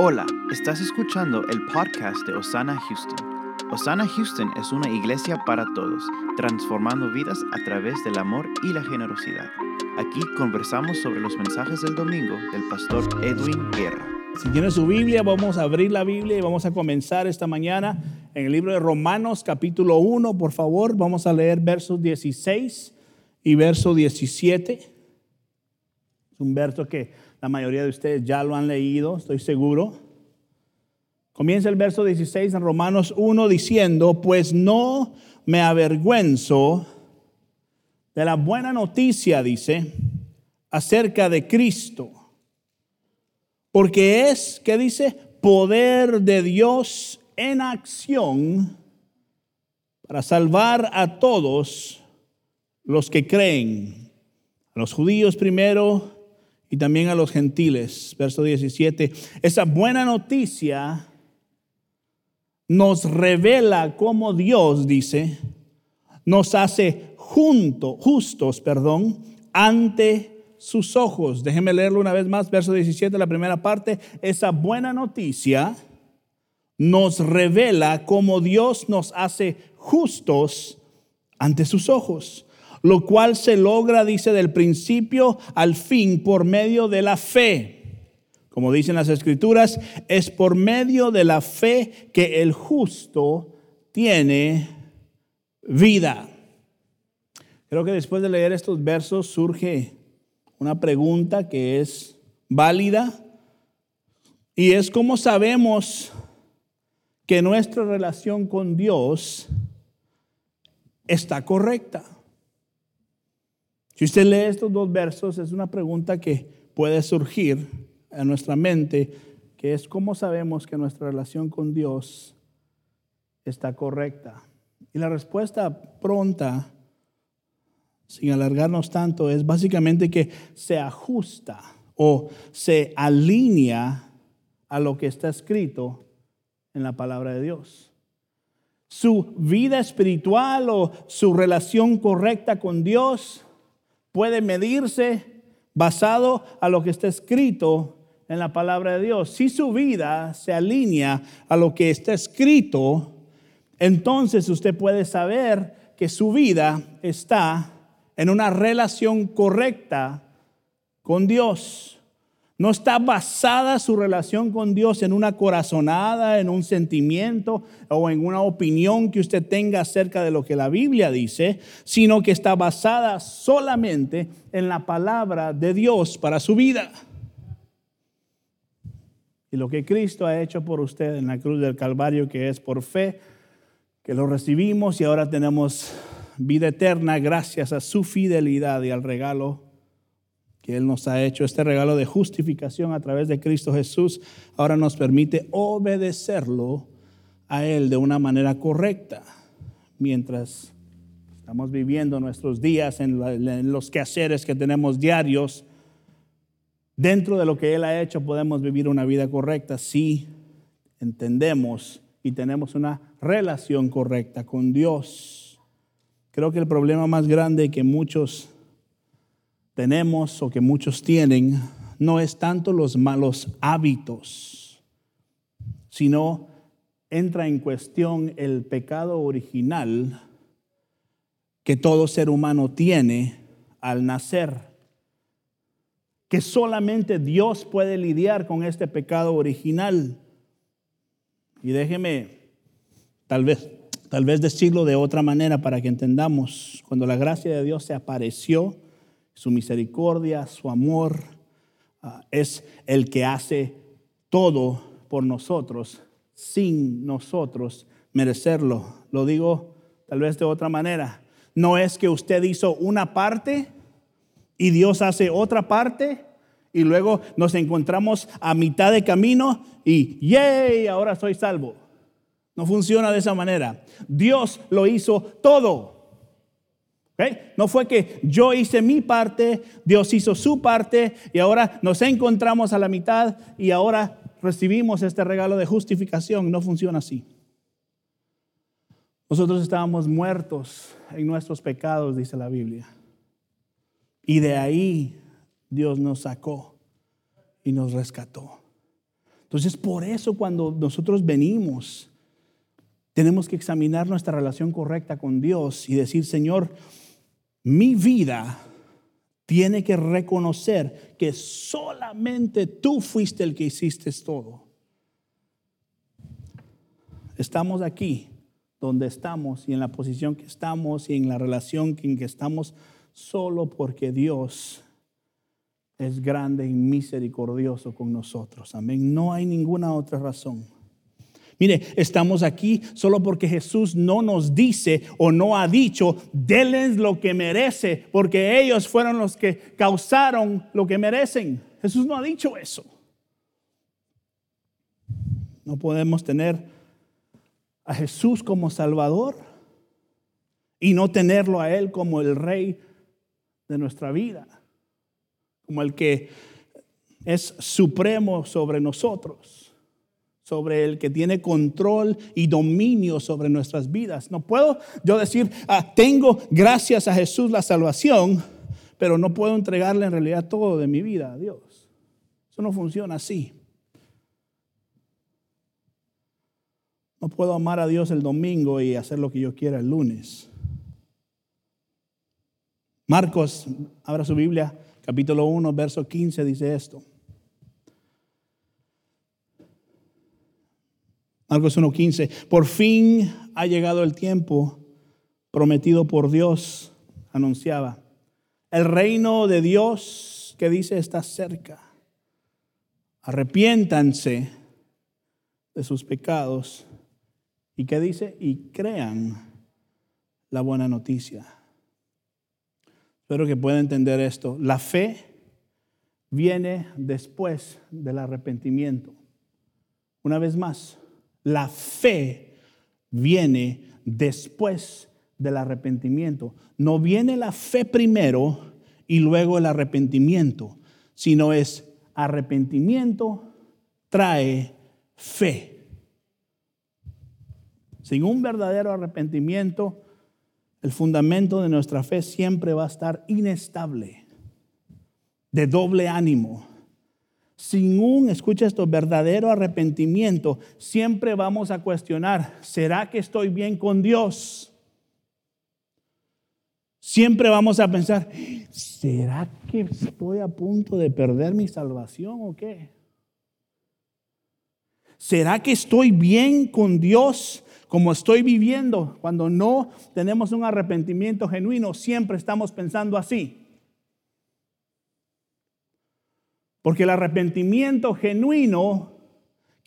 Hola, estás escuchando el podcast de Osana Houston. Osana Houston es una iglesia para todos, transformando vidas a través del amor y la generosidad. Aquí conversamos sobre los mensajes del domingo del pastor Edwin Guerra. Si tiene su Biblia, vamos a abrir la Biblia y vamos a comenzar esta mañana en el libro de Romanos capítulo 1, por favor. Vamos a leer versos 16 y verso 17. Es un verso que la mayoría de ustedes ya lo han leído, estoy seguro. Comienza el verso 16 en Romanos 1 diciendo, pues no me avergüenzo de la buena noticia, dice, acerca de Cristo. Porque es, ¿qué dice? Poder de Dios en acción para salvar a todos los que creen. A los judíos primero y también a los gentiles. Verso 17. Esa buena noticia nos revela cómo Dios dice, nos hace junto, justos, perdón, ante sus ojos. Déjenme leerlo una vez más, verso 17, la primera parte. Esa buena noticia nos revela cómo Dios nos hace justos ante sus ojos lo cual se logra, dice, del principio al fin por medio de la fe. Como dicen las escrituras, es por medio de la fe que el justo tiene vida. Creo que después de leer estos versos surge una pregunta que es válida y es cómo sabemos que nuestra relación con Dios está correcta. Si usted lee estos dos versos, es una pregunta que puede surgir en nuestra mente, que es cómo sabemos que nuestra relación con Dios está correcta. Y la respuesta pronta, sin alargarnos tanto, es básicamente que se ajusta o se alinea a lo que está escrito en la palabra de Dios. Su vida espiritual o su relación correcta con Dios puede medirse basado a lo que está escrito en la palabra de Dios. Si su vida se alinea a lo que está escrito, entonces usted puede saber que su vida está en una relación correcta con Dios. No está basada su relación con Dios en una corazonada, en un sentimiento o en una opinión que usted tenga acerca de lo que la Biblia dice, sino que está basada solamente en la palabra de Dios para su vida. Y lo que Cristo ha hecho por usted en la cruz del Calvario, que es por fe, que lo recibimos y ahora tenemos vida eterna gracias a su fidelidad y al regalo Él nos ha hecho, este regalo de justificación a través de Cristo Jesús, ahora nos permite obedecerlo a Él de una manera correcta, mientras estamos viviendo nuestros días en, los quehaceres que tenemos diarios. Dentro de lo que Él ha hecho podemos vivir una vida correcta si entendemos y tenemos una relación correcta con Dios. Creo que el problema más grande que muchos tenemos o que muchos tienen no es tanto los malos hábitos, sino entra en cuestión el pecado original que todo ser humano tiene al nacer, que solamente Dios puede lidiar con este pecado original. Y déjeme tal vez, tal vez decirlo de otra manera para que entendamos, cuando la gracia de Dios se apareció, su misericordia, su amor, ah, es el que hace todo por nosotros sin nosotros merecerlo. Lo digo tal vez de otra manera. No es que usted hizo una parte y Dios hace otra parte y luego nos encontramos a mitad de camino y ¡yay! Ahora soy salvo. No funciona de esa manera. Dios lo hizo todo. No fue que yo hice mi parte, Dios hizo su parte y ahora nos encontramos a la mitad y ahora recibimos este regalo de justificación. No funciona así. Nosotros estábamos muertos en nuestros pecados, dice la Biblia. Y de ahí Dios nos sacó y nos rescató. Entonces, por eso cuando nosotros venimos, tenemos que examinar nuestra relación correcta con Dios y decir, Señor, mi vida tiene que reconocer que solamente tú fuiste el que hiciste todo. Estamos aquí donde estamos y en la posición que estamos y en la relación en que estamos solo porque Dios es grande y misericordioso con nosotros. Amén. No hay ninguna otra razón. Mire, estamos aquí solo porque Jesús no nos dice o no ha dicho, denles lo que merece, porque ellos fueron los que causaron lo que merecen. Jesús no ha dicho eso. No podemos tener a Jesús como Salvador y no tenerlo a Él como el Rey de nuestra vida, como el que es supremo sobre nosotros sobre el que tiene control y dominio sobre nuestras vidas. No puedo yo decir, ah, tengo gracias a Jesús la salvación, pero no puedo entregarle en realidad todo de mi vida a Dios. Eso no funciona así. No puedo amar a Dios el domingo y hacer lo que yo quiera el lunes. Marcos, abra su Biblia, capítulo 1, verso 15, dice esto. Marcos 1.15, por fin ha llegado el tiempo prometido por Dios, anunciaba. El reino de Dios que dice está cerca. Arrepiéntanse de sus pecados. ¿Y qué dice? Y crean la buena noticia. Espero que pueda entender esto. La fe viene después del arrepentimiento. Una vez más, la fe viene después del arrepentimiento. No viene la fe primero y luego el arrepentimiento, sino es arrepentimiento trae fe. Sin un verdadero arrepentimiento, el fundamento de nuestra fe siempre va a estar inestable, de doble ánimo sin un, escucha esto, verdadero arrepentimiento, siempre vamos a cuestionar, ¿será que estoy bien con Dios? Siempre vamos a pensar, ¿será que estoy a punto de perder mi salvación o qué? ¿Será que estoy bien con Dios como estoy viviendo? Cuando no tenemos un arrepentimiento genuino, siempre estamos pensando así. Porque el arrepentimiento genuino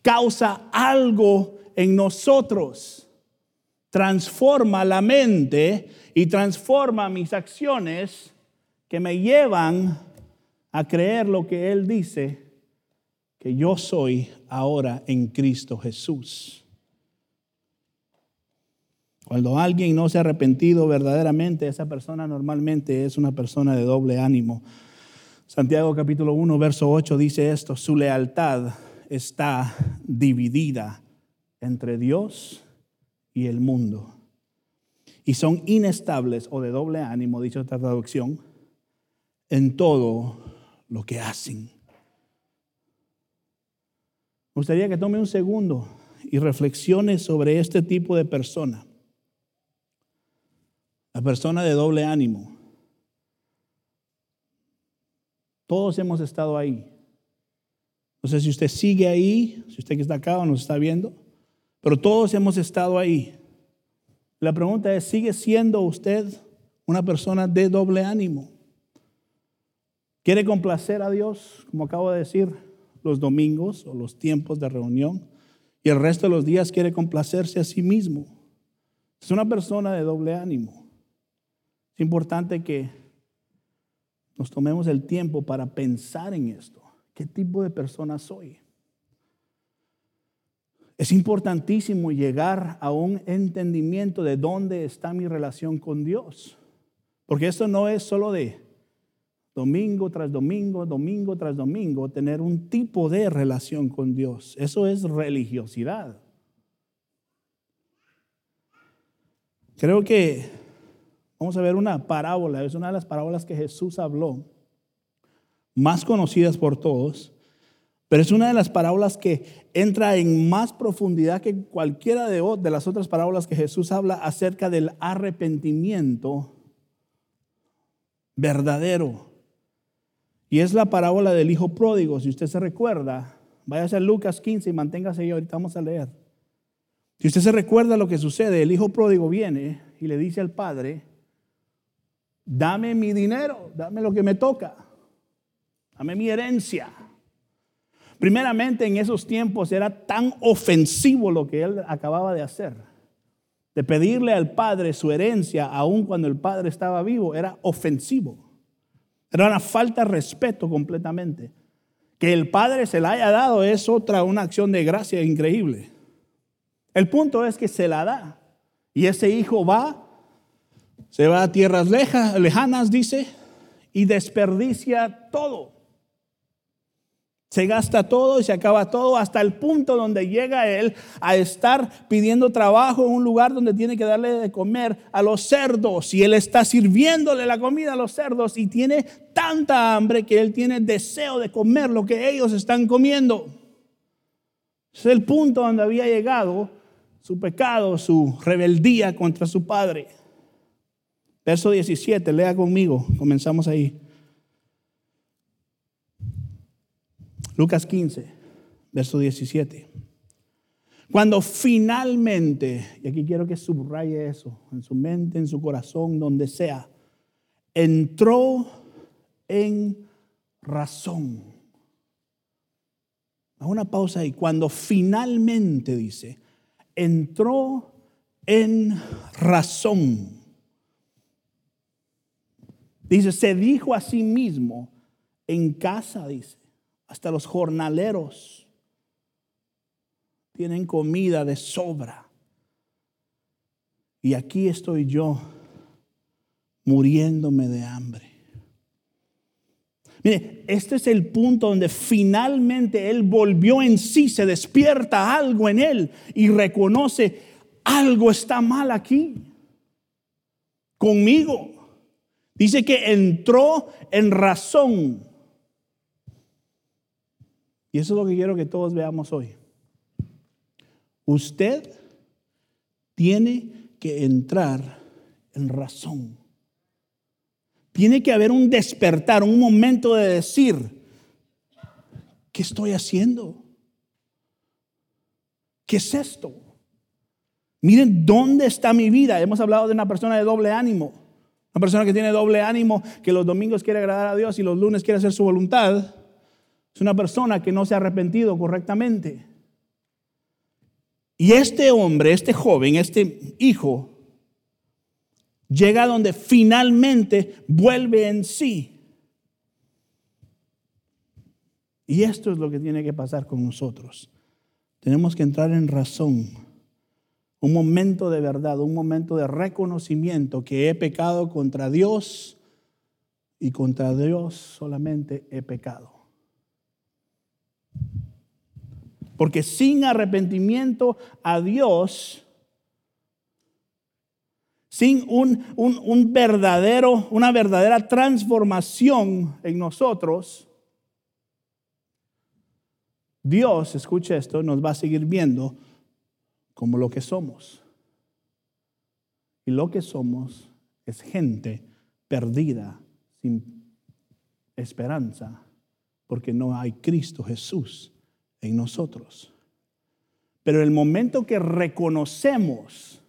causa algo en nosotros. Transforma la mente y transforma mis acciones que me llevan a creer lo que Él dice, que yo soy ahora en Cristo Jesús. Cuando alguien no se ha arrepentido verdaderamente, esa persona normalmente es una persona de doble ánimo. Santiago capítulo 1, verso 8 dice esto, su lealtad está dividida entre Dios y el mundo. Y son inestables o de doble ánimo, dicho esta traducción, en todo lo que hacen. Me gustaría que tome un segundo y reflexione sobre este tipo de persona. La persona de doble ánimo. Todos hemos estado ahí. No sé si usted sigue ahí, si usted que está acá o nos está viendo, pero todos hemos estado ahí. La pregunta es, ¿sigue siendo usted una persona de doble ánimo? ¿Quiere complacer a Dios, como acabo de decir, los domingos o los tiempos de reunión? Y el resto de los días quiere complacerse a sí mismo. Es una persona de doble ánimo. Es importante que nos tomemos el tiempo para pensar en esto. ¿Qué tipo de persona soy? Es importantísimo llegar a un entendimiento de dónde está mi relación con Dios. Porque esto no es solo de domingo tras domingo, domingo tras domingo, tener un tipo de relación con Dios. Eso es religiosidad. Creo que Vamos a ver una parábola, es una de las parábolas que Jesús habló, más conocidas por todos, Pero es una de las parábolas que entra en más profundidad que cualquiera de, de las otras parábolas que Jesús habla acerca del arrepentimiento verdadero. Y es la parábola del hijo pródigo. Si usted se recuerda, vaya a ser Lucas 15 y manténgase ahí, ahorita vamos a leer. Si usted se recuerda lo que sucede, el hijo pródigo viene y le dice al padre, dame mi dinero, dame lo que me toca, dame mi herencia. Primeramente en esos tiempos era tan ofensivo lo que él acababa de hacer, de pedirle al padre su herencia aun cuando el padre estaba vivo, era ofensivo. Era una falta de respeto completamente. Que el padre se la haya dado es otra, una acción de gracia increíble. El punto es que se la da. Y ese hijo va, se va a tierras lejanas, dice, y desperdicia todo. Se gasta todo y se acaba todo hasta el punto donde llega él a estar pidiendo trabajo en un lugar donde tiene que darle de comer a los cerdos. Y él está sirviéndole la comida a los cerdos y tiene tanta hambre que él tiene deseo de comer lo que ellos están comiendo. Es el punto donde había llegado su pecado, su rebeldía contra su padre. Verso 17, lea conmigo, comenzamos ahí. Lucas 15, verso 17. Cuando finalmente, y aquí quiero que subraye eso, en su mente, en su corazón, donde sea, entró en razón. Haz una pausa ahí. Cuando finalmente dice, entró en razón. Dice, se dijo a sí mismo, en casa, dice, hasta los jornaleros tienen comida de sobra. Y aquí estoy yo muriéndome de hambre. Mire, este es el punto donde finalmente él volvió en sí, se despierta algo en él y reconoce, algo está mal aquí, conmigo. Dice que entró en razón. Y eso es lo que quiero que todos veamos hoy. Usted tiene que entrar en razón. Tiene que haber un despertar, un momento de decir, ¿qué estoy haciendo? ¿Qué es esto? Miren dónde está mi vida. Hemos hablado de una persona de doble ánimo. Una persona que tiene doble ánimo, que los domingos quiere agradar a Dios y los lunes quiere hacer su voluntad. Es una persona que no se ha arrepentido correctamente. Y este hombre, este joven, este hijo, llega donde finalmente vuelve en sí. Y esto es lo que tiene que pasar con nosotros. Tenemos que entrar en razón. Un momento de verdad, un momento de reconocimiento que he pecado contra Dios y contra Dios solamente he pecado. Porque sin arrepentimiento a Dios sin un, verdadero, una verdadera transformación en nosotros, Dios, escuche esto, nos va a seguir viendo como lo que somos. Y lo que somos es gente perdida, sin esperanza, porque no hay Cristo Jesús en nosotros. Pero el momento que reconocemos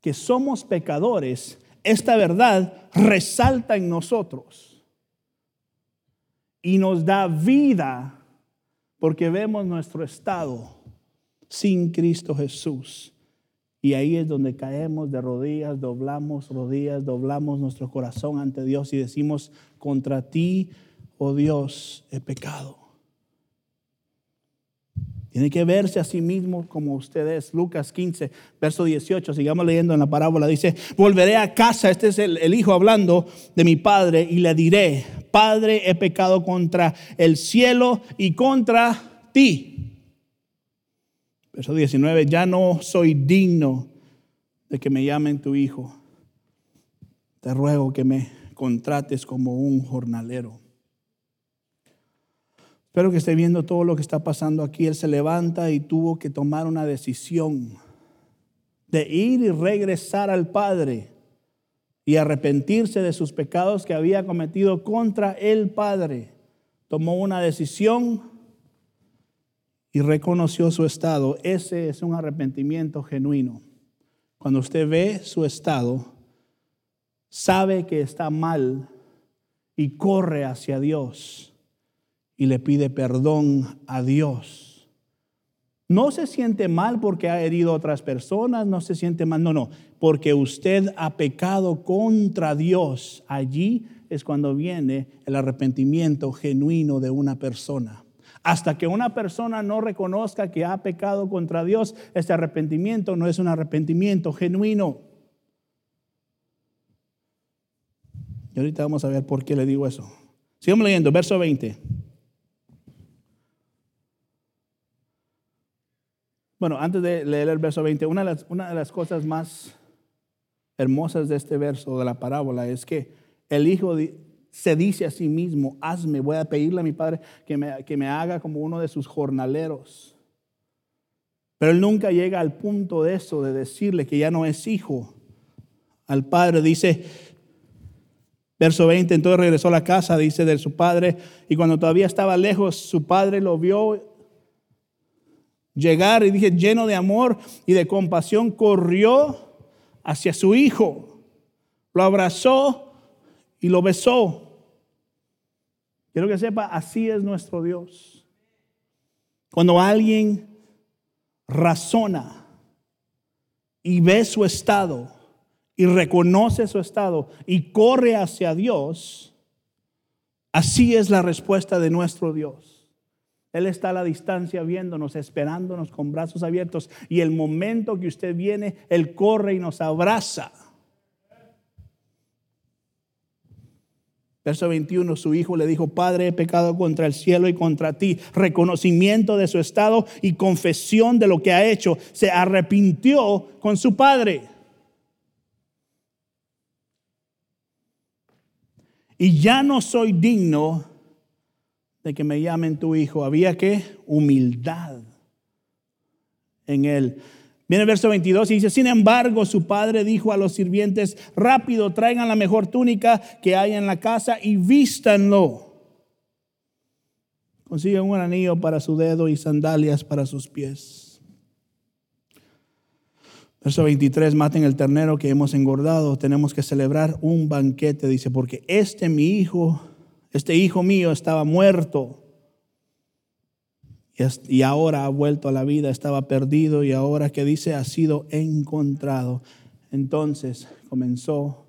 que somos pecadores, esta verdad resalta en nosotros y nos da vida porque vemos nuestro estado sin Cristo Jesús. Y ahí es donde caemos de rodillas, doblamos rodillas, doblamos nuestro corazón ante Dios y decimos, contra ti, oh Dios, he pecado. Tiene que verse a sí mismo como usted es. Lucas 15, verso 18, sigamos leyendo en la parábola. Dice, volveré a casa, este es el, el, hijo hablando de mi padre, y le diré, Padre, he pecado contra el cielo y contra ti. Verso 19, ya no soy digno de que me llamen tu hijo. Te ruego que me contrates como un jornalero. Espero que esté viendo todo lo que está pasando aquí. Él se levanta y tuvo que tomar una decisión de ir y regresar al Padre y arrepentirse de sus pecados que había cometido contra el Padre. Tomó una decisión y reconoció su estado. Ese es un arrepentimiento genuino. Cuando usted ve su estado, sabe que está mal y corre hacia Dios y le pide perdón a Dios. No se siente mal porque ha herido a otras personas, no se siente mal, no, no, porque usted ha pecado contra Dios. Allí es cuando viene el arrepentimiento genuino de una persona. Hasta que una persona no reconozca que ha pecado contra Dios, este arrepentimiento no es un arrepentimiento genuino. Y ahorita vamos a ver por qué le digo eso. Sigamos leyendo, verso 20. Bueno, antes de leer el verso 20, una de las, cosas más hermosas de este verso, de la parábola, es que el hijo se dice a sí mismo, hazme, voy a pedirle a mi padre que me, que me haga como uno de sus jornaleros. Pero él nunca llega al punto de eso, de decirle que ya no es hijo. Al padre dice, verso 20, entonces regresó a la casa, dice, de su padre, y cuando todavía estaba lejos, su padre lo vio llegar y dije, lleno de amor y de compasión, corrió hacia su hijo, lo abrazó y lo besó. Quiero que sepa, así es nuestro Dios. Cuando alguien razona y ve su estado y reconoce su estado y corre hacia Dios, así es la respuesta de nuestro Dios. Él está a la distancia viéndonos, esperándonos con brazos abiertos. Y el momento que usted viene, Él corre y nos abraza. Verso 21, su hijo le dijo, Padre, he pecado contra el cielo y contra ti. Reconocimiento de su estado y confesión de lo que ha hecho. Se arrepintió con su padre. Y ya no soy digno de que me llamen tu hijo. Había que humildad en él. Viene el verso 22 y dice, sin embargo, su padre dijo a los sirvientes, rápido, traigan la mejor túnica que hay en la casa y vístanlo. Consiguen un anillo para su dedo y sandalias para sus pies. Verso 23, maten el ternero que hemos engordado, tenemos que celebrar un banquete, dice, porque este mi hijo este hijo mío estaba muerto y ahora ha vuelto a la vida, estaba perdido y ahora que dice ha sido encontrado. Entonces comenzó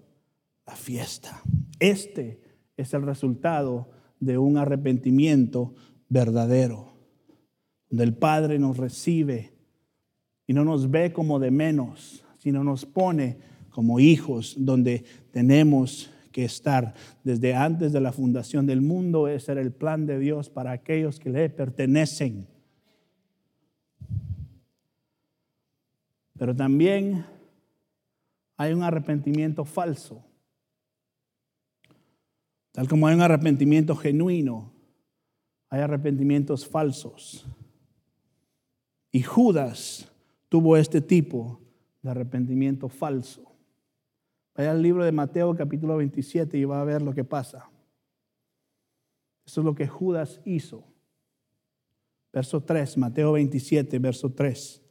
la fiesta. Este es el resultado de un arrepentimiento verdadero, donde el Padre nos recibe y no nos ve como de menos, sino nos pone como hijos, donde tenemos que estar desde antes de la fundación del mundo. Ese era el plan de Dios para aquellos que le pertenecen. Pero también hay un arrepentimiento falso. Tal como hay un arrepentimiento genuino, hay arrepentimientos falsos. Y Judas tuvo este tipo de arrepentimiento falso. Vaya al libro de Mateo capítulo 27 y va a ver lo que pasa. Eso es lo que Judas hizo. Verso 3, Mateo 27, verso 3.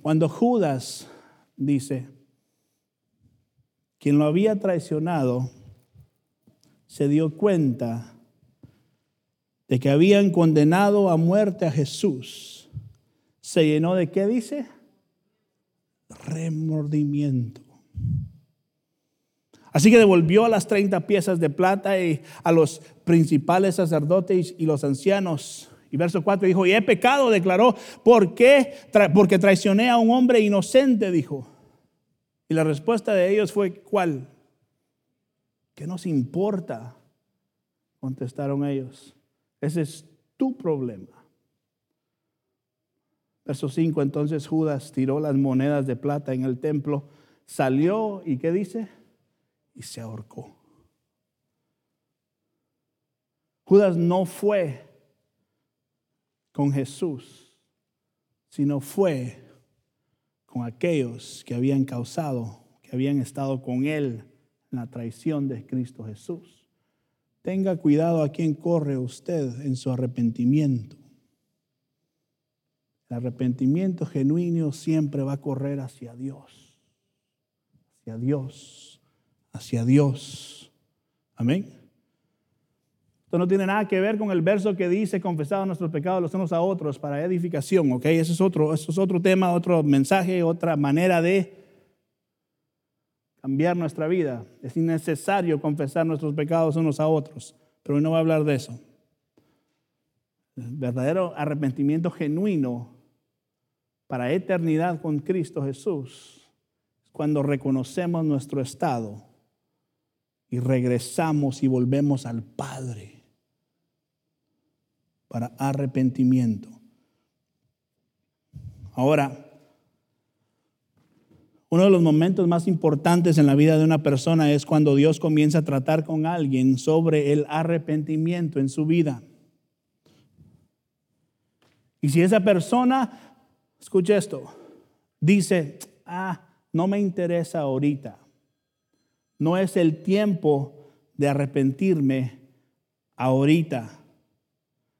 Cuando Judas dice, quien lo había traicionado, se dio cuenta de que habían condenado a muerte a Jesús, se llenó de qué dice? Remordimiento. Así que devolvió a las 30 piezas de plata y a los principales sacerdotes y los ancianos. Y verso 4 dijo, y he pecado, declaró, ¿por qué? Porque traicioné a un hombre inocente, dijo. Y la respuesta de ellos fue, ¿cuál? ¿Qué nos importa? Contestaron ellos. Ese es tu problema. Verso 5, entonces Judas tiró las monedas de plata en el templo, salió y ¿qué dice? Y se ahorcó. Judas no fue con Jesús, sino fue con aquellos que habían causado, que habían estado con él en la traición de Cristo Jesús. Tenga cuidado a quien corre usted en su arrepentimiento. El arrepentimiento genuino siempre va a correr hacia Dios, hacia Dios, hacia Dios. Amén. Esto no tiene nada que ver con el verso que dice confesado nuestros pecados los unos a otros para edificación, ¿ok? Ese es otro, eso es otro tema, otro mensaje, otra manera de cambiar nuestra vida. Es innecesario confesar nuestros pecados unos a otros, pero hoy no va a hablar de eso. El verdadero arrepentimiento genuino para eternidad con Cristo Jesús es cuando reconocemos nuestro estado y regresamos y volvemos al Padre para arrepentimiento. Ahora, uno de los momentos más importantes en la vida de una persona es cuando Dios comienza a tratar con alguien sobre el arrepentimiento en su vida. Y si esa persona Escuche esto. Dice, ah, no me interesa ahorita. No es el tiempo de arrepentirme ahorita.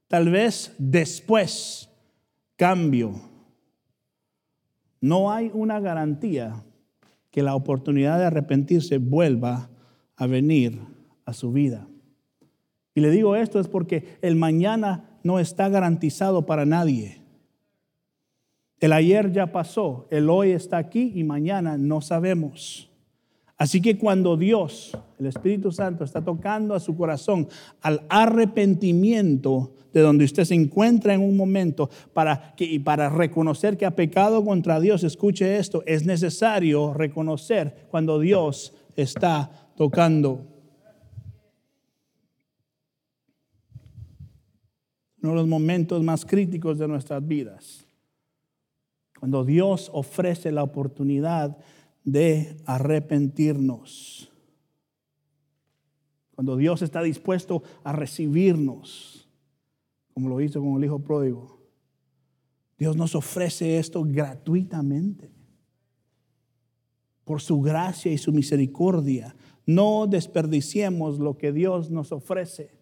Tal vez después cambio. No hay una garantía que la oportunidad de arrepentirse vuelva a venir a su vida. Y le digo esto es porque el mañana no está garantizado para nadie. El ayer ya pasó, el hoy está aquí y mañana no sabemos. Así que cuando Dios, el Espíritu Santo, está tocando a su corazón al arrepentimiento de donde usted se encuentra en un momento para, y para reconocer que ha pecado contra Dios, escuche esto, es necesario reconocer cuando Dios está tocando. Uno de los momentos más críticos de nuestras vidas cuando Dios ofrece la oportunidad de arrepentirnos. Cuando Dios está dispuesto a recibirnos, como lo hizo con el Hijo Pródigo. Dios nos ofrece esto gratuitamente. Por su gracia y su misericordia. No desperdiciemos lo que Dios nos ofrece.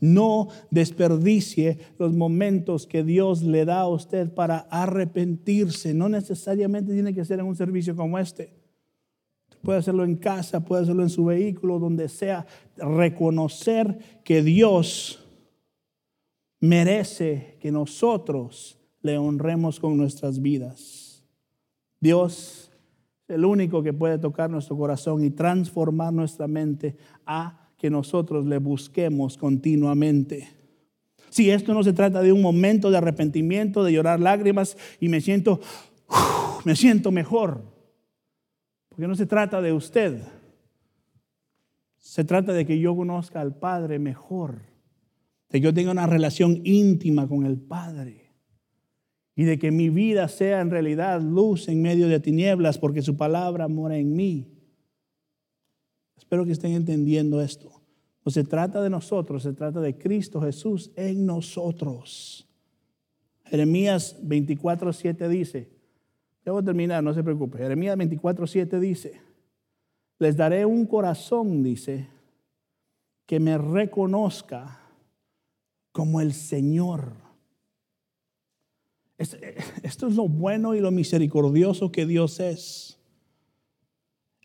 No desperdicie los momentos que Dios le da a usted para arrepentirse. No necesariamente tiene que ser en un servicio como este. Puede hacerlo en casa, puede hacerlo en su vehículo, donde sea. Reconocer que Dios merece que nosotros le honremos con nuestras vidas. Dios es el único que puede tocar nuestro corazón y transformar nuestra mente a que nosotros le busquemos continuamente. Si esto no se trata de un momento de arrepentimiento, de llorar lágrimas y me siento, me siento mejor, porque no se trata de usted, se trata de que yo conozca al Padre mejor, de que yo tenga una relación íntima con el Padre. Y de que mi vida sea en realidad luz en medio de tinieblas porque su palabra mora en mí. Espero que estén entendiendo esto. No se trata de nosotros, se trata de Cristo Jesús en nosotros. Jeremías 24, 7 dice, debo terminar, no se preocupe. Jeremías 24, 7 dice, les daré un corazón, dice, que me reconozca como el Señor. Esto es lo bueno y lo misericordioso que Dios es.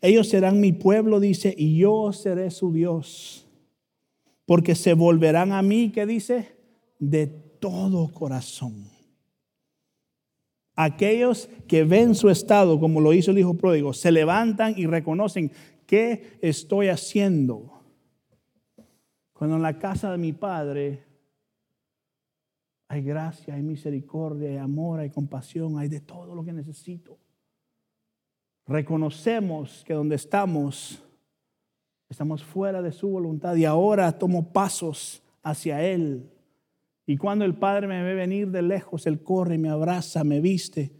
Ellos serán mi pueblo, dice, y yo seré su Dios. Porque se volverán a mí, ¿qué dice? De todo corazón. Aquellos que ven su estado, como lo hizo el hijo pródigo, se levantan y reconocen, ¿qué estoy haciendo? Cuando en la casa de mi padre hay gracia, hay misericordia, hay amor, hay compasión, hay de todo lo que necesito reconocemos que donde estamos, estamos fuera de su voluntad y ahora tomo pasos hacia Él. Y cuando el Padre me ve venir de lejos, Él corre, me abraza, me viste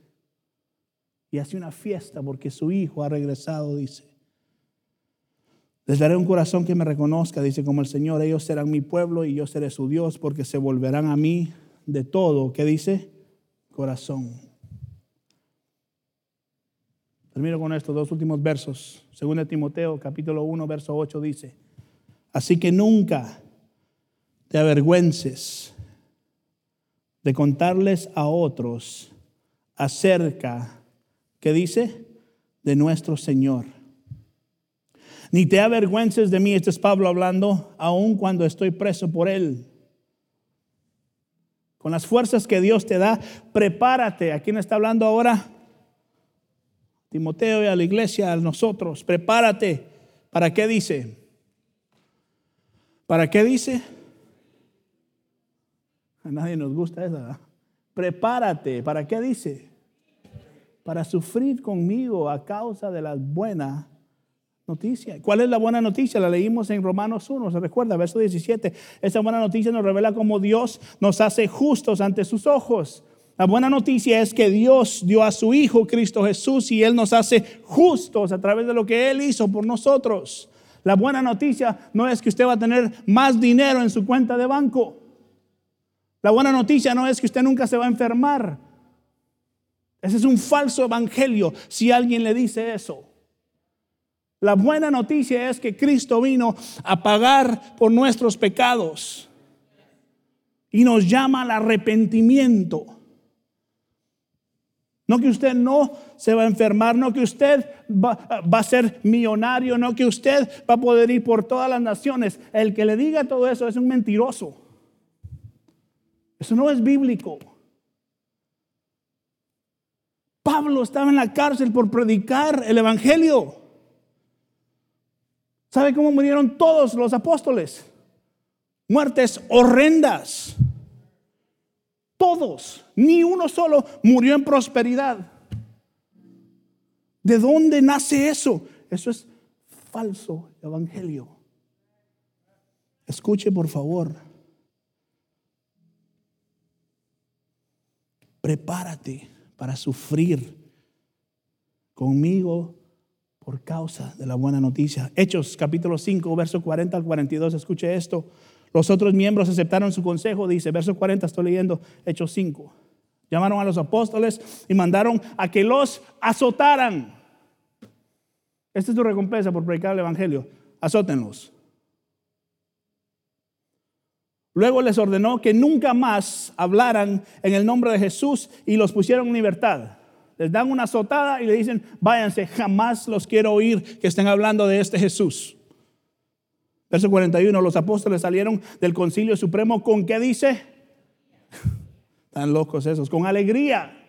y hace una fiesta porque su Hijo ha regresado, dice. Les daré un corazón que me reconozca, dice como el Señor, ellos serán mi pueblo y yo seré su Dios porque se volverán a mí de todo. ¿Qué dice? Corazón. Termino con estos dos últimos versos. Según Timoteo, capítulo 1, verso 8 dice, así que nunca te avergüences de contarles a otros acerca, ¿qué dice? De nuestro Señor ni te avergüences de mí, este es Pablo hablando, aun cuando estoy preso por él. Con las fuerzas que Dios te da, prepárate. ¿A quién está hablando ahora? Timoteo y a la iglesia, a nosotros. Prepárate. ¿Para qué dice? ¿Para qué dice? A nadie nos gusta esa. Prepárate. ¿Para qué dice? Para sufrir conmigo a causa de las buenas noticia. ¿Cuál es la buena noticia? La leímos en Romanos 1, se recuerda, verso 17. Esa buena noticia nos revela cómo Dios nos hace justos ante sus ojos. La buena noticia es que Dios dio a su Hijo Cristo Jesús y Él nos hace justos a través de lo que Él hizo por nosotros. La buena noticia no es que usted va a tener más dinero en su cuenta de banco. La buena noticia no es que usted nunca se va a enfermar. Ese es un falso evangelio si alguien le dice eso. La buena noticia es que Cristo vino a pagar por nuestros pecados y nos llama al arrepentimiento. No que usted no se va a enfermar, no que usted va, a ser millonario, no que usted va a poder ir por todas las naciones. El que le diga todo eso es un mentiroso. Eso no es bíblico. Pablo estaba en la cárcel por predicar el Evangelio. ¿Sabe cómo murieron todos los apóstoles? Muertes horrendas. Todos, ni uno solo murió en prosperidad. ¿De dónde nace eso? Eso es falso evangelio. Escuche por favor. Prepárate para sufrir conmigo por causa de la buena noticia. Hechos capítulo 5, verso 40 al 42, escuche esto. Los otros miembros aceptaron su consejo, dice, verso 40, estoy leyendo Hechos 5. Llamaron a los apóstoles y mandaron a que los azotaran. Esta es tu recompensa por predicar el Evangelio. Azótenlos. Luego les ordenó que nunca más hablaran en el nombre de Jesús y los pusieron en libertad les dan una azotada y le dicen, váyanse, jamás los quiero oír que estén hablando de este Jesús. Verso 41, los apóstoles salieron del concilio supremo con qué dice? Tan locos esos, con alegría.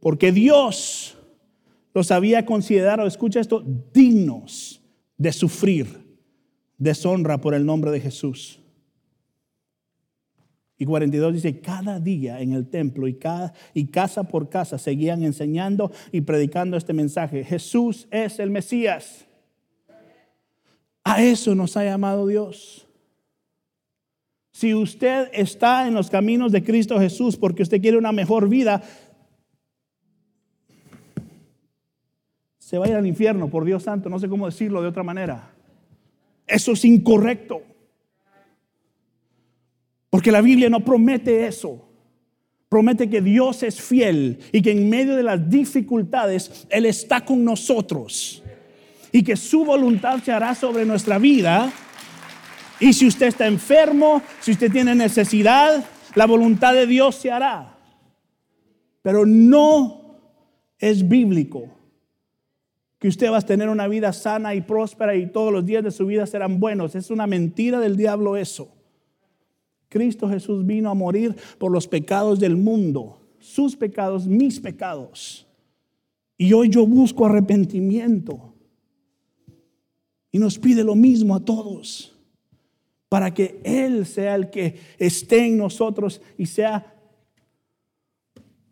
Porque Dios los había considerado, escucha esto, dignos de sufrir deshonra por el nombre de Jesús. Y 42 dice, cada día en el templo y, y casa por casa seguían enseñando y predicando este mensaje. Jesús es el Mesías. A eso nos ha llamado Dios. Si usted está en los caminos de Cristo Jesús porque usted quiere una mejor vida, se va a ir al infierno, por Dios santo, no sé cómo decirlo de otra manera. Eso es incorrecto. Porque la Biblia no promete eso. Promete que Dios es fiel y que en medio de las dificultades Él está con nosotros. Y que su voluntad se hará sobre nuestra vida. Y si usted está enfermo, si usted tiene necesidad, la voluntad de Dios se hará. Pero no es bíblico que usted va a tener una vida sana y próspera y todos los días de su vida serán buenos. Es una mentira del diablo eso. Cristo Jesús vino a morir por los pecados del mundo, sus pecados, mis pecados. Y hoy yo busco arrepentimiento. Y nos pide lo mismo a todos, para que Él sea el que esté en nosotros y sea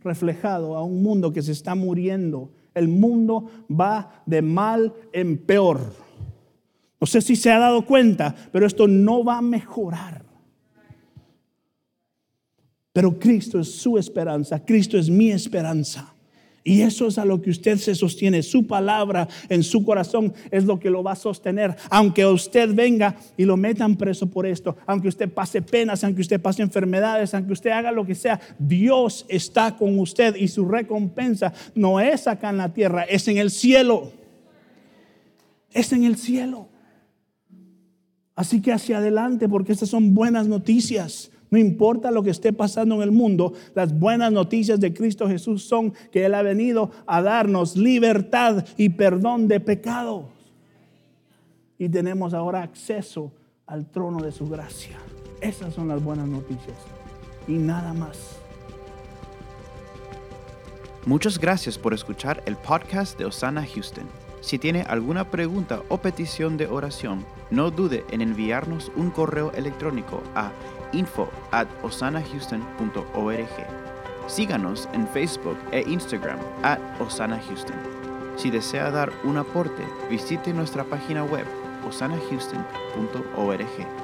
reflejado a un mundo que se está muriendo. El mundo va de mal en peor. No sé si se ha dado cuenta, pero esto no va a mejorar. Pero Cristo es su esperanza, Cristo es mi esperanza. Y eso es a lo que usted se sostiene. Su palabra en su corazón es lo que lo va a sostener. Aunque usted venga y lo metan preso por esto, aunque usted pase penas, aunque usted pase enfermedades, aunque usted haga lo que sea, Dios está con usted y su recompensa no es acá en la tierra, es en el cielo. Es en el cielo. Así que hacia adelante, porque estas son buenas noticias. No importa lo que esté pasando en el mundo, las buenas noticias de Cristo Jesús son que Él ha venido a darnos libertad y perdón de pecados. Y tenemos ahora acceso al trono de su gracia. Esas son las buenas noticias. Y nada más. Muchas gracias por escuchar el podcast de Osana Houston. Si tiene alguna pregunta o petición de oración, no dude en enviarnos un correo electrónico a info at osanahouston.org. Síganos en Facebook e Instagram at Osana Houston. Si desea dar un aporte, visite nuestra página web osanahouston.org.